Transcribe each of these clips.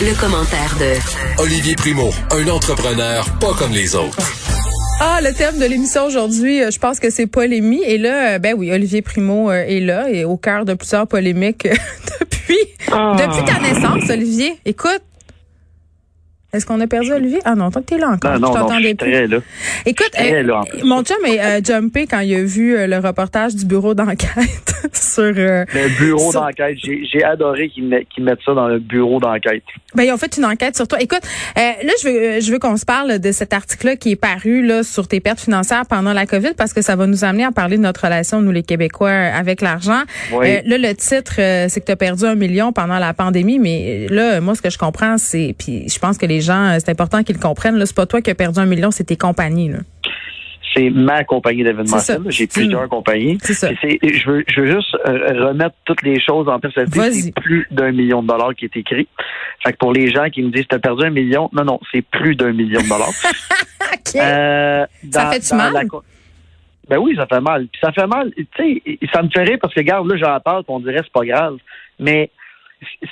Le, commentaire de Olivier Primo, un entrepreneur pas comme les autres. Ah, le thème de l'émission aujourd'hui, euh, je pense que c'est polémie. Et là, euh, ben oui, Olivier Primo euh, est là et au cœur de plusieurs polémiques depuis, Ah. depuis ta naissance, Olivier. Écoute, est-ce qu'on a perdu Olivier? Ah non, tant que t'es là encore. Non, non, je non, je suis plus. très là. Écoute, très euh, là, mon chum est euh, jumpé quand il a vu euh, le reportage du bureau d'enquête sur... Le bureau sur- d'enquête, j'ai adoré qu'ils met- qu'ils mettent ça dans le bureau d'enquête. Ben, ils ont fait une enquête sur toi. Écoute, là, je veux, je veux qu'on se parle de cet article-là qui est paru là sur tes pertes financières pendant la COVID parce que ça va nous amener à parler de notre relation, nous les Québécois, avec l'argent. Oui. Là, le titre, c'est que tu as perdu un million pendant la pandémie, mais là, moi, ce que je comprends, c'est, puis je pense que les gens, euh, c'est important qu'ils comprennent, là, c'est pas toi qui as perdu un million, c'est tes compagnies. Là. C'est ma compagnie d'événementiel. J'ai plusieurs une- compagnies. C'est ça. Je veux, je veux juste euh, remettre toutes les choses en perspective. C'est plus d'un million de dollars qui est écrit. Fait que pour les gens qui me disent t'as perdu un million, non, non, c'est plus d'un million de dollars. Euh, Ça dans- dans mal? la Ben oui, ça fait mal. Puis ça fait mal. Tu sais, ça me fait rire parce que, regarde, là, j'en parle, on dirait c'est pas grave. Mais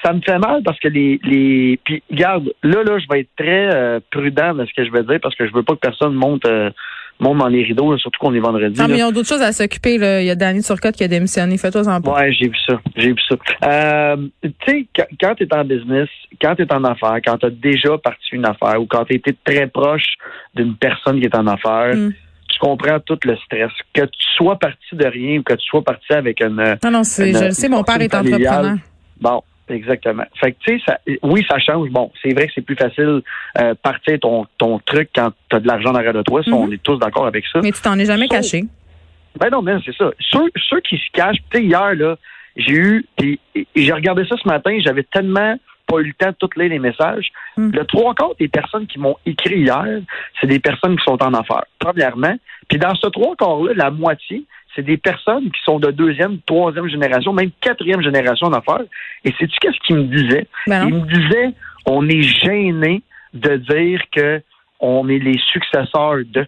ça me fait mal parce que les. les puis, regarde, là, là, je vais être très euh, prudent dans ce que je vais dire parce que je veux pas que personne monte, euh, monte dans les rideaux, là, surtout qu'on est vendredi. non, mais ils ont d'autres choses à s'occuper. là. Il y a Danny Turcotte qui a démissionné. Fais-toi en. Ouais, j'ai vu ça. J'ai vu ça. Euh, tu sais, quand, quand tu es en business, quand tu es en affaires, quand tu as déjà parti une affaire ou quand tu été très proche d'une personne qui est en affaires, Mm. tu comprends tout le stress. Que tu sois parti de rien ou que tu sois parti avec une. Non, non, c'est, je le sais, mon père est entrepreneur. Bon, exactement. Fait que, tu sais, ça, oui, ça change. Bon, c'est vrai que c'est plus facile euh, partir ton, ton truc quand tu as de l'argent derrière de toi. Mhm. On est tous d'accord avec ça. Mais tu t'en es jamais caché. Ben non, mais c'est ça. Ceux, ceux qui se cachent, tu sais, hier, là, j'ai eu, puis j'ai regardé ça ce matin, j'avais tellement pas eu le temps de toutes lire les messages. Hmm. Le trois quarts des personnes qui m'ont écrit hier, c'est des personnes qui sont en affaires, premièrement. Puis dans ce trois quarts-là, la moitié, c'est des personnes qui sont de deuxième, troisième génération, même quatrième génération d'affaires. Et sais-tu qu'est-ce qu'ils me disaient? Ben Il non. me disait, on est gêné de dire que on est les successeurs de.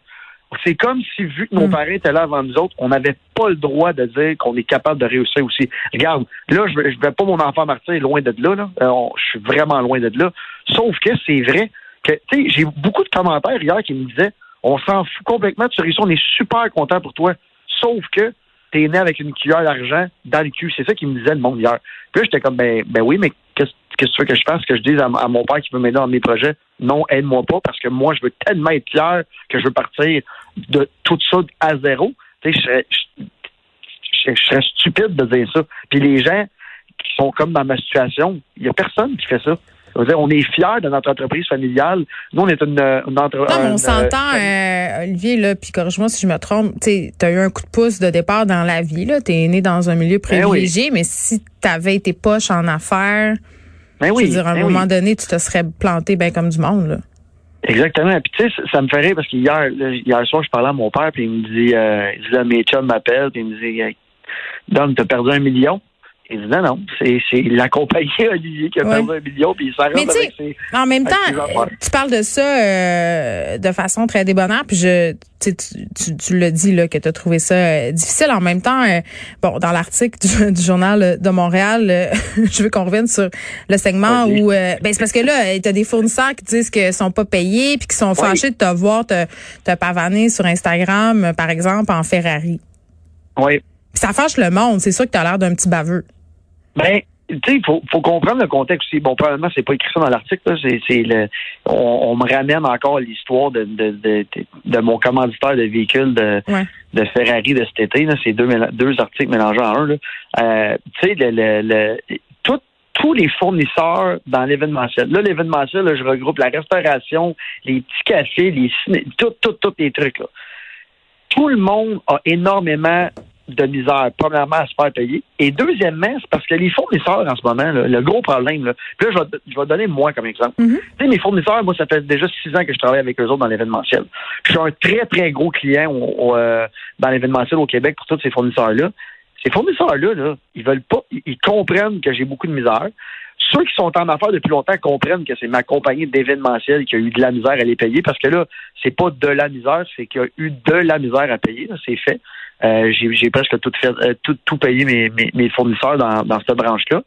C'est comme si, vu que nos Mm. parents étaient là avant nous autres, on n'avait pas le droit de dire qu'on est capable de réussir aussi. Regarde, là, je ne vais pas mon enfant martyr loin de là. là. Euh, on- je suis vraiment loin de là. Sauf que c'est vrai que, tu sais, j'ai beaucoup de commentaires hier qui me disaient, on s'en fout complètement, tu réussis, on est super content pour toi. Sauf que t'es né avec une cuillère d'argent dans le cul. C'est ça qu'il me disait le monde hier. Puis j'étais comme, ben, ben oui, mais qu'est-ce que tu veux que je fasse? Que je dise à, mon père qui veut m'aider dans mes projets? Non, aide-moi pas parce que moi, je veux tellement être clair que je veux partir de tout ça à zéro. Tu sais, je serais, stupide de dire ça. Puis les gens qui sont comme dans ma situation, il y a personne qui fait ça. Dire, on est fiers de notre entreprise familiale. Nous, on est une, une entreprise. Non, mais on s'entend, euh, Olivier, là, puis corrige-moi si je me trompe, tu as eu un coup de pouce de départ dans la vie, là. Tu es né dans un milieu oui. privilégié, mais si tu avais été poche en affaires, Ben je veux dire, à un oui. moment donné, tu te serais planté bien comme du monde, là. Exactement. Puis tu sais, ça- me fait rire parce qu'hier, hier soir, je parlais à mon père, puis il me dit, euh, il dit là, mes chums m'appellent, puis il me dit, euh, Dom, t'as perdu un million. Il dit non, non, c'est, la compagnie Olivier qui a Ouais. perdu un million, puis il s'arrête avec ses. En même temps, euh, tu parles de ça euh, de façon très débonnaire, puis je, tu, sais, tu, tu, l'as dit là que tu as trouvé ça euh, difficile. En même temps, euh, bon, dans l'article du, du journal de Montréal, je veux qu'on revienne sur le segment où, ben c'est parce que là, tu as des fournisseurs qui disent qu'ils sont pas payés, puis qui sont fâchés de te voir te, te pavaner sur Instagram, par exemple, en Ferrari. Oui. Puis ça fâche le monde. C'est sûr que tu as l'air d'un petit baveux. Ben, tu sais, il faut, faut comprendre le contexte aussi. Bon, probablement, c'est pas écrit ça dans l'article. là. C'est, c'est le, on, on me ramène encore l'histoire de, de, de, de, de mon commanditaire de véhicule de, Ouais. de Ferrari de cet été. là. C'est deux, deux articles mélangés en un. là. Euh, tu sais, le, le, le, tout- tous les fournisseurs dans l'événementiel. Là, l'événementiel, je regroupe la restauration, les petits cafés, les ciné, tout, tout, tous les trucs. Là. Tout le monde a énormément de misère, premièrement, à se faire payer. Et deuxièmement, c'est parce que les fournisseurs, en ce moment, là, le gros problème, là, puis là, je vais, je vais donner moi comme exemple. Tu sais, mes fournisseurs, moi, ça fait déjà six ans que je travaille avec eux autres dans l'événementiel. Je suis un très, très gros client au- au, euh, dans l'événementiel au Québec pour tous ces fournisseurs-là. Ces fournisseurs-là, là, ils veulent pas, ils, comprennent que j'ai beaucoup de misère. Ceux qui sont en affaires depuis longtemps comprennent que c'est ma compagnie d'événementiel qui a eu de la misère à les payer parce que là, c'est pas de la misère, c'est qu'il y a eu de la misère à payer. C'est fait. Euh, j'ai, presque tout fait, euh, tout, tout payé mes, mes, mes fournisseurs dans, dans cette branche-là.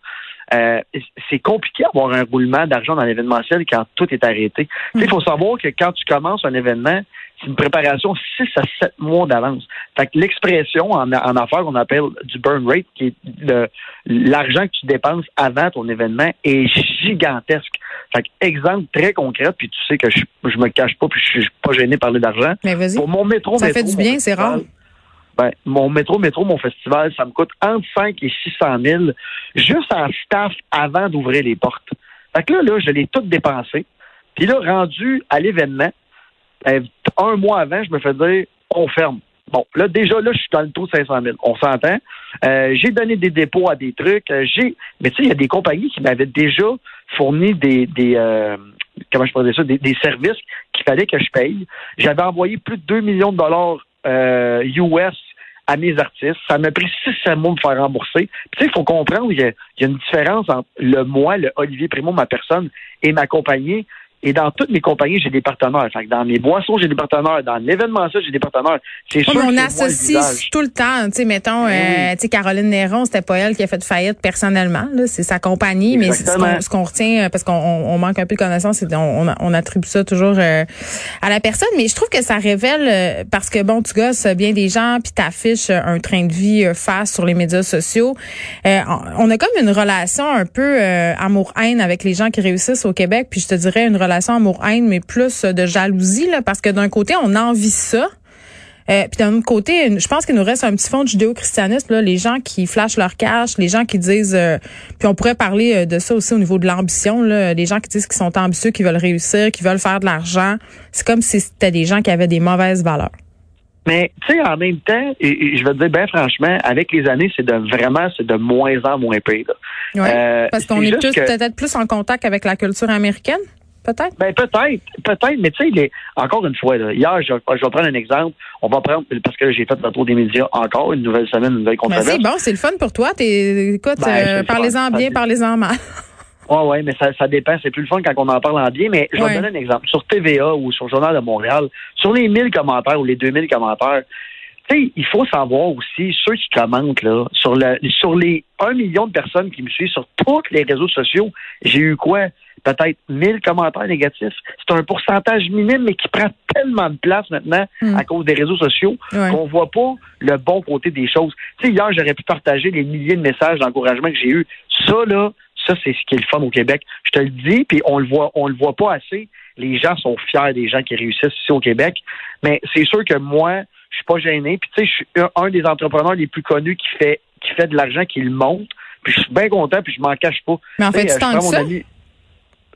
Euh, c'est compliqué d'avoir un roulement d'argent dans l'événementiel quand tout est arrêté. Il faut savoir que quand tu commences un événement, c'est une préparation 6 à 7 mois d'avance. Fait que l'expression en, en affaires qu'on appelle du burn rate, qui est l'argent que tu dépenses avant ton événement, est gigantesque. Fait que exemple très concret, puis tu sais que je, je me cache pas, puis je suis pas gêné de parler d'argent. Mais vas-y. Pour mon métro, ça fait du bien, c'est rare. Ben, mon métro, métro, mon festival, ça me coûte entre 5 et 600 000 juste en staff avant d'ouvrir les portes. Fait que là, là, je l'ai tout dépensé. Puis là, rendu à l'événement, ben, un mois avant, je me fais dire, on ferme. Bon, là, déjà, là, je suis dans le taux de 500 000. On s'entend? Euh, j'ai donné des dépôts à des trucs. Euh, j'ai, mais tu sais, il y a des compagnies qui m'avaient déjà fourni des, euh, comment je pourrais ça, des, des services qu'il fallait que je paye. J'avais envoyé plus de 2 millions de dollars US à mes artistes. Ça m'a pris six mois de me faire rembourser. Tu sais, il faut comprendre, il y, a, il y, a, une différence entre le moi, le Olivier Primo, ma personne, et ma compagnie. Et dans toutes mes compagnies, j'ai des partenaires. Fait dans mes boissons, j'ai des partenaires. Dans l'événement, ça, j'ai des partenaires. C'est sûr on associe tout le temps. Tu sais, mettons, euh, tu sais, Caroline Néron, c'était pas elle qui a fait faillite personnellement. C'est sa compagnie. Mais ce qu'on retient, euh, parce qu'on manque un peu de connaissance, c'est on, on, attribue ça toujours euh, à la personne. Mais je trouve que ça révèle, parce que bon, tu gosses bien des gens, puis t'affiches un train de vie face sur les médias sociaux. on a comme une relation un peu amour-haine avec les gens qui réussissent au Québec. Puis je te dirais une relation relation amour-haine, mais plus de jalousie, là, parce que d'un côté, on envie ça. Euh, puis d'un autre côté, je pense qu'il nous reste un petit fond de judéo-christianisme, là, les gens qui flashent leur cash, les gens qui disent, euh, puis on pourrait parler euh, de ça aussi au niveau de l'ambition, là, les gens qui disent qu'ils sont ambitieux, qui veulent réussir, qui veulent faire de l'argent. C'est comme si c'était des gens qui avaient des mauvaises valeurs. Mais tu sais, en même temps, et, je vais te dire bien franchement, avec les années, c'est de vraiment, c'est de moins en moins pire. Ouais, parce qu'on est, tous peut-être plus en contact avec la culture américaine peut-être? Ben, peut-être, peut-être, mais tu sais, encore une fois, hier, je, vais prendre un exemple. On va prendre, parce que j'ai fait le tour des médias encore, une nouvelle semaine, une nouvelle ben, controverse. c'est bon, c'est le fun pour toi. écoute, ben, euh, parlez-en bien, parlez-en mal. Oui, oui, mais ça, ça dépend. C'est plus le fun quand on en parle en bien. Mais je vais donner un exemple. Sur TVA ou sur le Journal de Montréal, sur les 1000 commentaires ou les 2000 commentaires, il faut savoir aussi, ceux qui commentent, là, sur, le, sur les 1 million de personnes qui me suivent sur tous les réseaux sociaux, j'ai eu quoi? Peut-être 1000 commentaires négatifs. C'est un pourcentage minime, mais qui prend tellement de place maintenant hmm. à cause des réseaux sociaux qu'on voit pas le bon côté des choses. Tu sais, hier, j'aurais pu partager les milliers de messages d'encouragement que j'ai eu. Ça, là, ça, c'est ce qui est le fun au Québec. Je te le dis, puis on le voit, on le voit pas assez. Les gens sont fiers des gens qui réussissent ici au Québec. Mais c'est sûr que moi, je suis pas gêné. Puis tu sais, je suis un, des entrepreneurs les plus connus qui fait qui fait de l'argent, qui le monte. Puis je suis bien content, puis je m'en cache pas. Mais en fait, tu mon ça?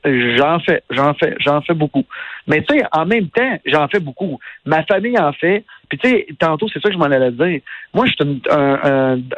J'en fais, j'en fais, j'en fais beaucoup. Mais tu sais, en même temps, j'en fais beaucoup. Ma famille en fait. Puis tu sais, tantôt, c'est ça que je m'en allais dire. Moi, je suis une,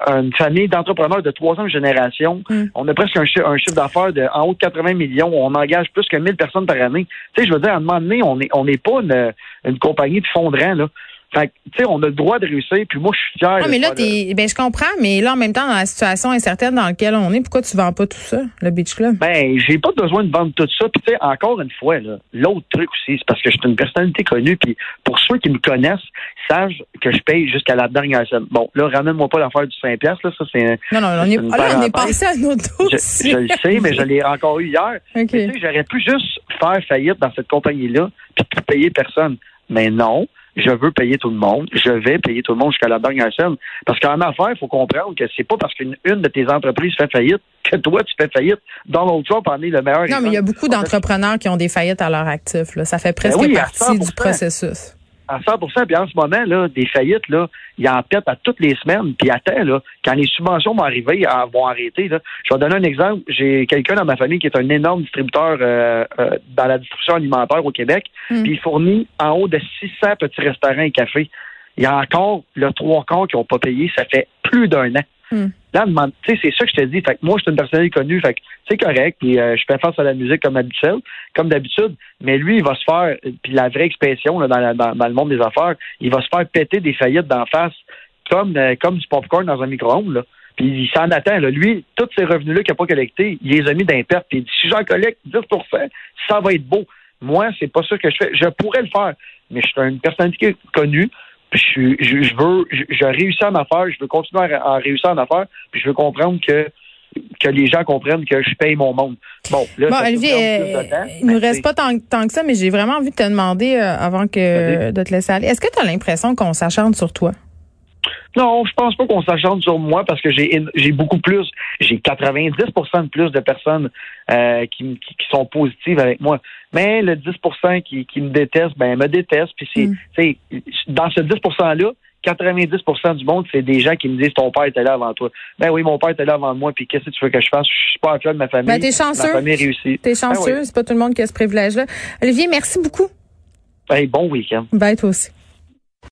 une famille d'entrepreneurs de troisième génération. Hmm. On a presque un, chiffre d'affaires de en haut de 80 millions. On engage plus que 1000 personnes par année. Tu sais, je veux dire, à un moment donné, on n'est on n'est pas une, une compagnie de fondrant, là. Fait tu sais, on a le droit de réussir, puis moi, je suis fier. Non, mais là, t'es, ben, je comprends, mais là, en même temps, dans la situation incertaine dans laquelle on est, pourquoi tu vends pas tout ça, le Beach Club? Ben, j'ai pas besoin de vendre tout ça. Puis, tu sais, encore une fois, là, l'autre truc aussi, c'est parce que je suis une personnalité connue, puis pour ceux qui me connaissent, savent que je paye jusqu'à la dernière scène. Bon, là, ramène-moi pas l'affaire du 5 là, ça, c'est. Non, non, on est, là, on est passé à nos. Je, je, le sais, mais je l'ai encore eu hier. Tu sais, j'aurais pu juste faire faillite dans cette compagnie-là, puis payer personne. Mais non, je veux payer tout le monde, je vais payer tout le monde jusqu'à la dernière scène. Parce qu'en affaires, il faut comprendre que c'est pas parce qu'une une de tes entreprises fait faillite que toi, tu fais faillite. Donald Trump en est le meilleur. Non, mais il y a beaucoup d'entrepreneurs qui ont des faillettes à leur actif. Là. Ça fait ben presque partie du processus à 100% Puis en ce moment, là, des faillites, là, il en pète à toutes les semaines. Puis attends, là, quand les subventions vont arriver, vont arrêter. Là. Je vais donner un exemple. J'ai quelqu'un dans ma famille qui est un énorme distributeur euh, euh, dans la distribution alimentaire au Québec. Hmm. Puis il fournit en haut de 600 petits restaurants et cafés. Il y a encore le trois quarts qui n'ont pas payé. Ça fait plus d'un an. Hmm. Là, c'est ça que je te dis. Fait que moi, je suis une personne connue. Fait que c'est correct. Puis euh, je fais face à la musique comme d'habitude, comme d'habitude. Mais lui, il va se faire. Puis la vraie expression là, dans, dans, le monde des affaires, il va se faire péter des faillites d'en face, comme euh, comme du popcorn dans un micro-ondes. Puis il s'en attend. Là. Lui, tous ces revenus-là qu'il n'a pas collectés, il les a mis d'imperte. Puis il dit si j'en collecte 10% ça va être beau. Moi, c'est pas ça que je fais. Je pourrais le faire, mais je suis une personnalité connue je, je, veux, je, réussis en affaires, je veux continuer à, réussir en affaires, puis je veux comprendre que que les gens comprennent que je paye mon monde. Bon, là, bon Olivier, euh, il nous reste pas tant, tant, que ça, mais j'ai vraiment envie de te demander euh, avant que de te laisser aller. Est-ce que tu as l'impression qu'on s'acharne sur toi? Non, je pense pas qu'on s'acharne sur moi parce que j'ai j'ai beaucoup plus, j'ai 90% de plus de personnes euh, qui, qui, sont positives avec moi. Mais le 10 qui, qui me déteste, ben me déteste. Puis c'est, mm. dans ce 10% là, 90% du monde, c'est des gens qui me disent ton père était là avant toi. Ben oui, mon père était là avant moi, puis qu'est-ce que tu veux que je fasse? Je suis pas un de ma famille. Ben, t'es chanceux. Ma famille réussit. T'es ben chanceux, c'est pas tout le monde qui a ce privilège-là. Olivier, merci beaucoup. Hey, bon week-end. Bye, toi aussi.